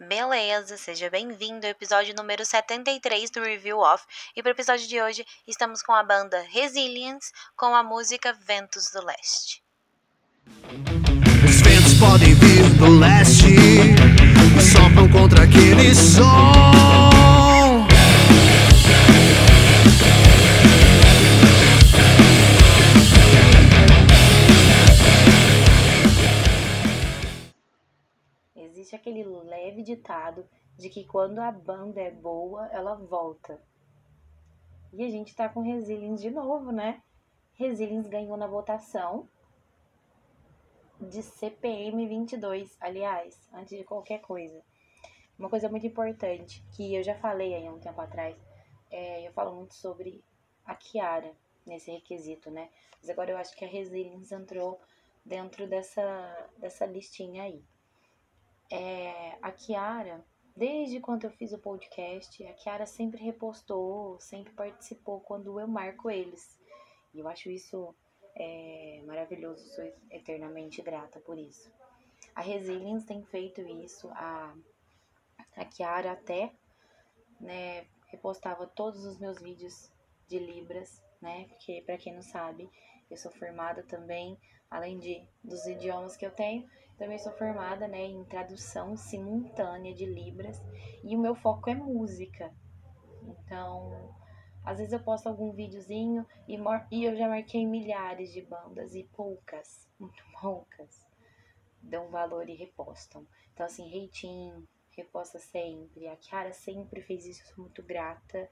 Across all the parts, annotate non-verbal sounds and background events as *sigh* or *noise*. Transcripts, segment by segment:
Beleza, seja bem-vindo ao episódio número 73 do Review Off. E para o episódio de hoje, estamos com a banda Resilience com a música Ventos do Leste. Os ventos podem vir do leste e sopram contra aquele som. Existe aquele leve ditado de que quando a banda é boa, ela volta. E a gente tá com Resilience de novo, né? Resilience ganhou na votação de CPM 22, aliás, antes de qualquer coisa. Uma coisa muito importante, que eu já falei aí há um tempo atrás, é, eu falo muito sobre a Kiara nesse requisito, né? Mas agora eu acho que a Resilience entrou dentro dessa, dessa listinha aí. É, a Kiara, desde quando eu fiz o podcast, a Kiara sempre repostou, sempre participou quando eu marco eles. E eu acho isso é, maravilhoso, sou eternamente grata por isso. A Resilience tem feito isso, a, a Kiara até né, repostava todos os meus vídeos de Libras, né? Porque, para quem não sabe, eu sou formada também, além de dos idiomas que eu tenho, também sou formada né, em tradução simultânea de Libras e o meu foco é música. Então, às vezes eu posto algum videozinho e, e eu já marquei milhares de bandas e poucas, *laughs* muito poucas, dão valor e repostam. Então, assim, Reitinho, reposta sempre. A Kiara sempre fez isso, sou muito grata.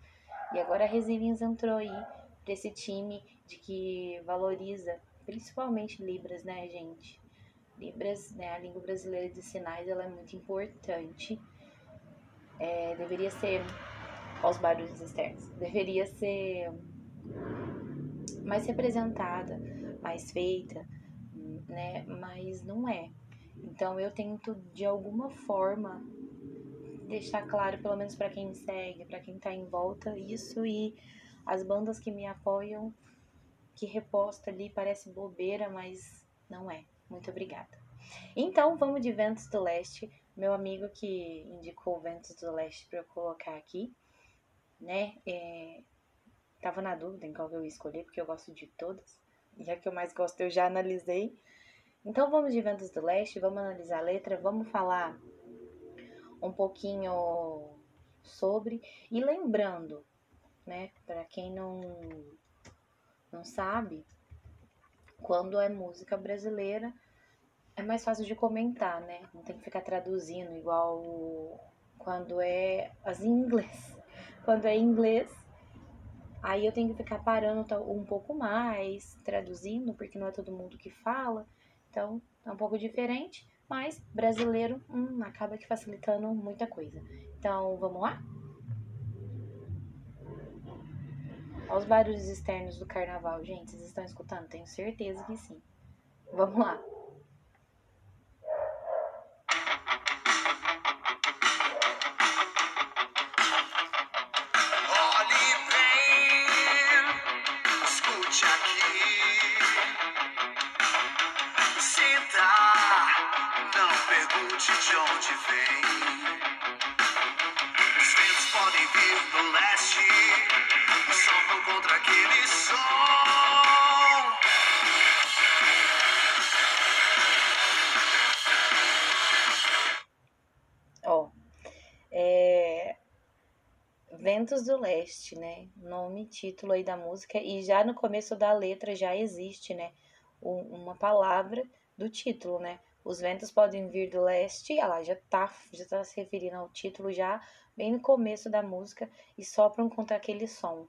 E agora a Resilience entrou aí pra esse time de que valoriza principalmente Libras, né, gente? Libras, né, a língua brasileira de sinais, ela é muito importante. É, deveria ser, aos barulhos externos, deveria ser mais representada, mais feita, né, mas não é. Então eu tento de alguma forma deixar claro, pelo menos para quem me segue, para quem tá em volta, isso e as bandas que me apoiam, que reposta ali, parece bobeira, mas não é. Muito obrigada. Então, vamos de Ventos do Leste. Meu amigo que indicou Ventos do Leste para eu colocar aqui, né? É, tava na dúvida em qual eu ia escolher, porque eu gosto de todas. E a que eu mais gosto eu já analisei. Então, vamos de Ventos do Leste, vamos analisar a letra, vamos falar um pouquinho sobre. E lembrando, né, para quem não, não sabe, quando é música brasileira, é mais fácil de comentar, né? Não tem que ficar traduzindo igual quando é as inglês. *laughs* Quando é inglês, aí eu tenho que ficar parando um pouco mais, traduzindo, porque não é todo mundo que fala. Então, é um pouco diferente, mas brasileiro hum, acaba que facilitando muita coisa. Então, vamos lá? Olha os barulhos externos do carnaval, gente. Vocês estão escutando? Tenho certeza que sim. Vamos lá. Ventos do Leste, né? Nome, título aí da música. E já no começo da letra já existe, né? uma palavra do título, né? Os ventos podem vir do leste, ela já tá, já tá se referindo ao título já bem no começo da música e sopram contra aquele som.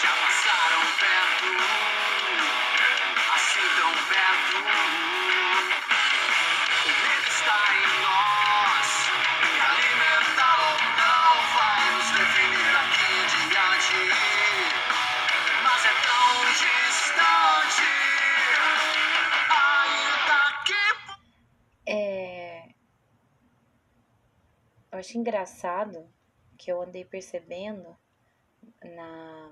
engraçado que eu andei percebendo na.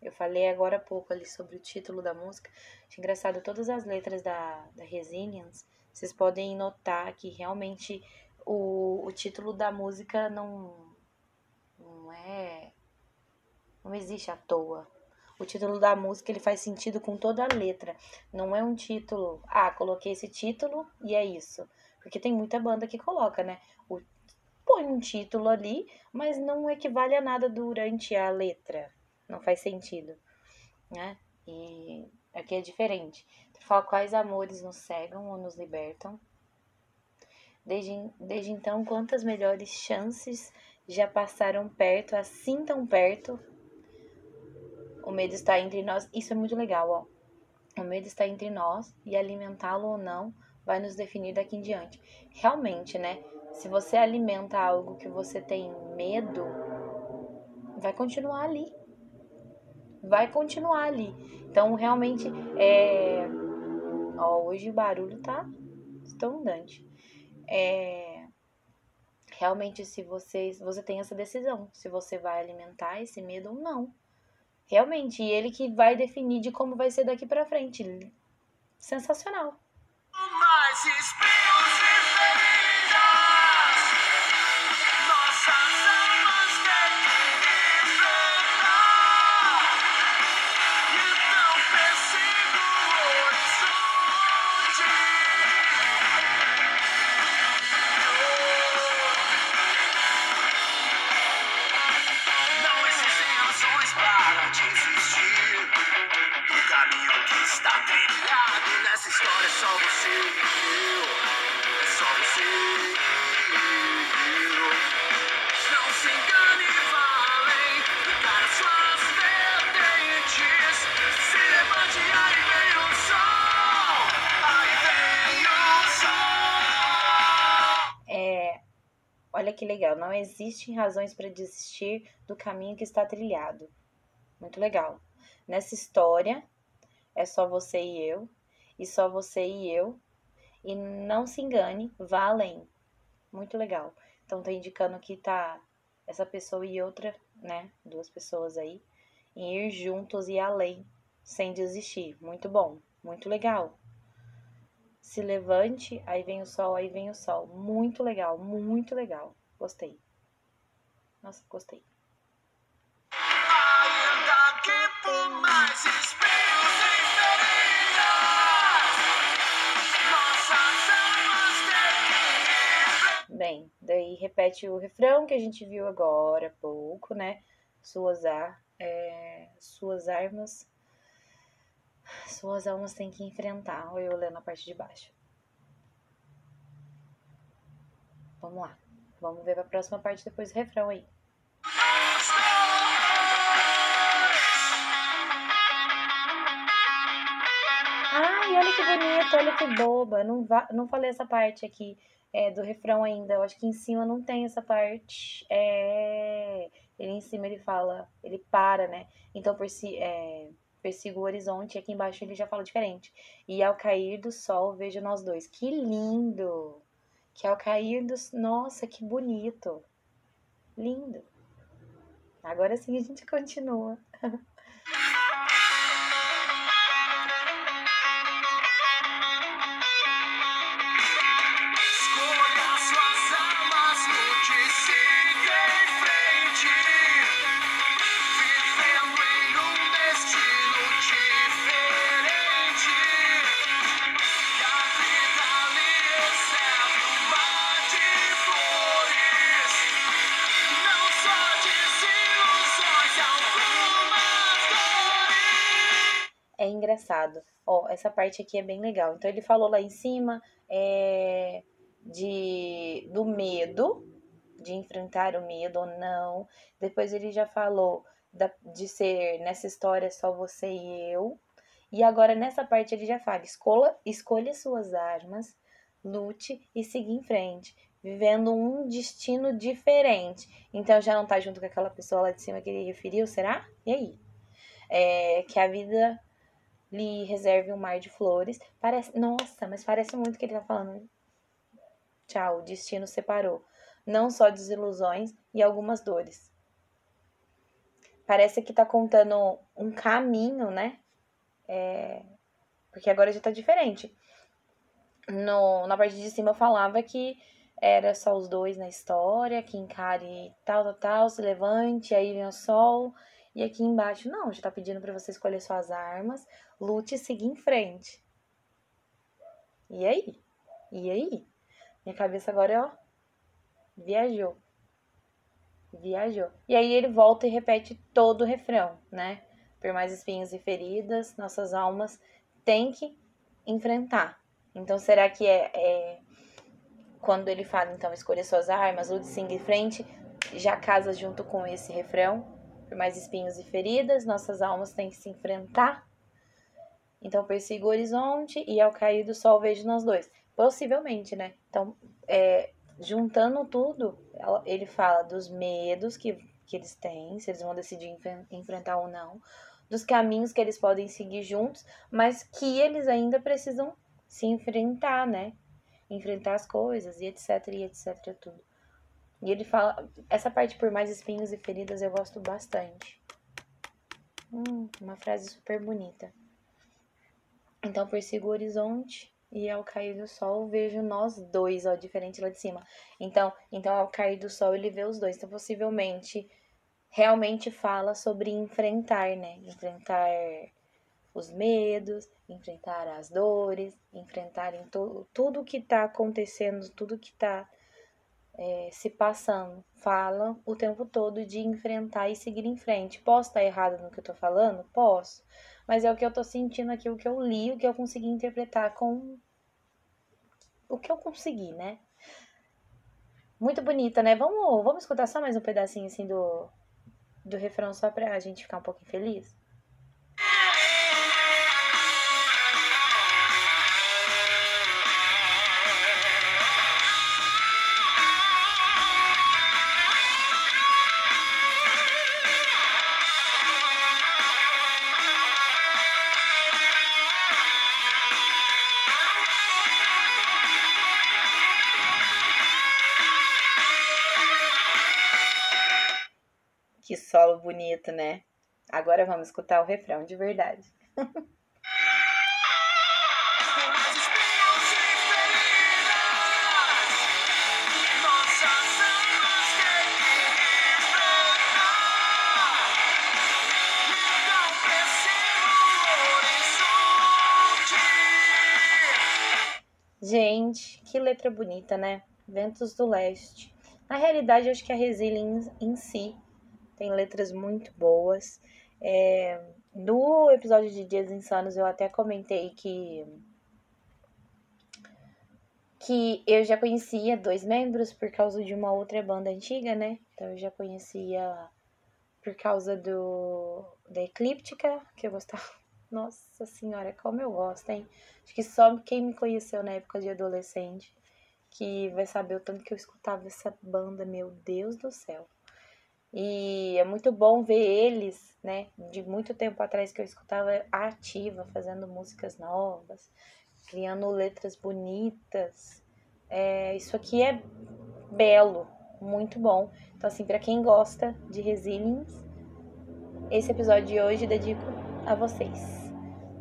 Eu falei agora há pouco ali sobre o título da música. Acho engraçado todas as letras da, da Resilience. Vocês podem notar que realmente o, o título da música não, não é. Não existe à toa. O título da música ele faz sentido com toda a letra. Não é um título, ah, coloquei esse título e é isso. Porque tem muita banda que coloca, né? O, põe um título ali, mas não equivale a nada durante a letra. Não faz sentido, né? E aqui é diferente. Fala quais amores nos cegam ou nos libertam. Desde, desde então, quantas melhores chances já passaram perto, assim tão perto. O medo está entre nós. Isso é muito legal, ó. O medo está entre nós e alimentá-lo ou não vai nos definir daqui em diante. Realmente, né? Se você alimenta algo que você tem medo, vai continuar ali. Vai continuar ali. Então, realmente, é. Ó, hoje o barulho tá estondante. É. Realmente, se você, você tem essa decisão, se você vai alimentar esse medo ou não. Realmente, ele que vai definir de como vai ser daqui para frente. Sensacional. Mais espinhos Olha que legal, não existem razões para desistir do caminho que está trilhado. Muito legal. Nessa história, é só você e eu, e só você e eu, e não se engane, vá além. Muito legal. Então tá indicando que tá essa pessoa e outra, né? Duas pessoas aí, em ir juntos e além, sem desistir. Muito bom, muito legal se levante, aí vem o sol, aí vem o sol. Muito legal, muito legal. Gostei. Nossa, gostei. Ainda que por mais Bem, daí repete o refrão que a gente viu agora há pouco, né? Suas, ar, é, suas armas suas almas têm que enfrentar. Ou eu lendo a parte de baixo. Vamos lá. Vamos ver a próxima parte depois do refrão aí. Ai, olha que bonito, olha que boba. Não, não falei essa parte aqui é, do refrão ainda. Eu acho que em cima não tem essa parte. É... Ele em cima ele fala, ele para, né? Então por si. É persigo o horizonte, e aqui embaixo ele já fala diferente. E ao cair do sol, vejo nós dois. Que lindo! Que ao cair do. Nossa, que bonito! Lindo! Agora sim a gente continua. *laughs* engraçado. Ó, essa parte aqui é bem legal. Então ele falou lá em cima é, de do medo, de enfrentar o medo ou não. Depois ele já falou da, de ser nessa história só você e eu. E agora nessa parte ele já fala: escolha, escolha suas armas, lute e siga em frente, vivendo um destino diferente. Então já não tá junto com aquela pessoa lá de cima que ele referiu, será? E aí? É, que a vida lhe reserve um mar de flores. Parece, nossa, mas parece muito que ele tá falando. Tchau, o destino separou. não só desilusões e algumas dores. Parece que tá contando um caminho, né? É... Porque agora já tá diferente. No, na parte de cima eu falava que era só os dois na história, que encare tal, tal, tal, se levante, aí vem o sol. E aqui embaixo, não, já tá pedindo para você escolher suas armas, lute e seguir em frente. E aí? E aí? Minha cabeça agora, ó, viajou. Viajou. E aí ele volta e repete todo o refrão, né? Por mais espinhos e feridas, nossas almas têm que enfrentar. Então, será que é, é quando ele fala, então, escolha suas armas, lute siga em frente, já casa junto com esse refrão? Por mais espinhos e feridas, nossas almas têm que se enfrentar. Então, persigo o horizonte e ao cair do sol vejo nós dois. Possivelmente, né? Então, é, juntando tudo, ele fala dos medos que, que eles têm, se eles vão decidir enfrentar ou não, dos caminhos que eles podem seguir juntos, mas que eles ainda precisam se enfrentar, né? Enfrentar as coisas e etc, e etc, tudo. E ele fala, essa parte por mais espinhos e feridas eu gosto bastante. Hum, uma frase super bonita. Então persigo o horizonte e ao cair do sol vejo nós dois, ó, diferente lá de cima. Então, então ao cair do sol ele vê os dois. Então possivelmente realmente fala sobre enfrentar, né? Enfrentar os medos, enfrentar as dores, enfrentar em to tudo que está acontecendo, tudo que está é, se passando. Fala o tempo todo de enfrentar e seguir em frente. Posso estar errado no que eu estou falando? Posso. Mas é o que eu estou sentindo aqui, o que eu li, o que eu consegui interpretar com o que eu consegui, né? Muito bonita, né? Vamos, vamos escutar só mais um pedacinho assim do, do refrão só pra gente ficar um pouquinho feliz? Que solo bonito, né? Agora vamos escutar o refrão de verdade. Gente, que letra bonita, né? Ventos do Leste. Na realidade, eu acho que a Resilience em si tem letras muito boas. É, no episódio de Dias Insanos eu até comentei que que eu já conhecia dois membros por causa de uma outra banda antiga, né? Então eu já conhecia por causa do da Eclíptica, que eu gostava. *laughs* Nossa senhora, como eu gosto, hein? Acho que só quem me conheceu na época de adolescente que vai saber o tanto que eu escutava essa banda, meu Deus do céu. E é muito bom ver eles, né, de muito tempo atrás que eu escutava ativa, fazendo músicas novas, criando letras bonitas. É, isso aqui é belo, muito bom. Então, assim, para quem gosta de Resilience, esse episódio de hoje dedico a vocês,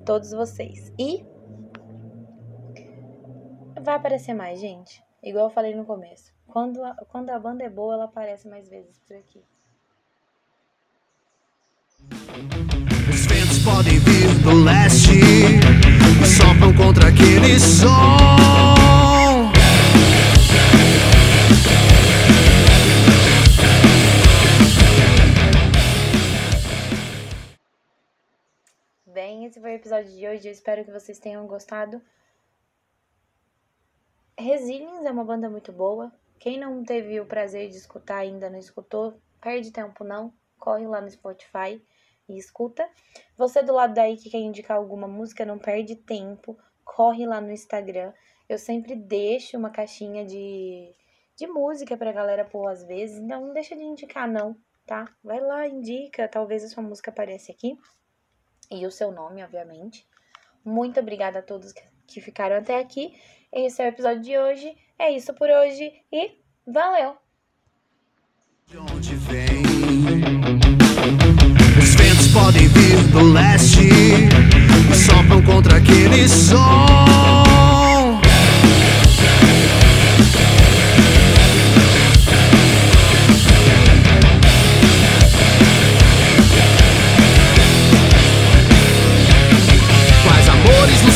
todos vocês. E vai aparecer mais, gente. Igual eu falei no começo. Quando a, quando a banda é boa, ela aparece mais vezes por aqui. Os ventos podem vir do leste e sopram contra aquele som. Bem, esse foi o episódio de hoje. Eu espero que vocês tenham gostado. Resilience é uma banda muito boa. Quem não teve o prazer de escutar ainda não escutou, perde tempo não. Corre lá no Spotify e escuta. Você do lado daí que quer indicar alguma música, não perde tempo, corre lá no Instagram. Eu sempre deixo uma caixinha de, de música pra galera pôr às vezes, então não deixa de indicar não, tá? Vai lá, indica, talvez a sua música apareça aqui. E o seu nome, obviamente. Muito obrigada a todos que ficaram até aqui. Esse é o episódio de hoje. É isso por hoje e valeu! leste vem. Do leste sopram contra aquele sol.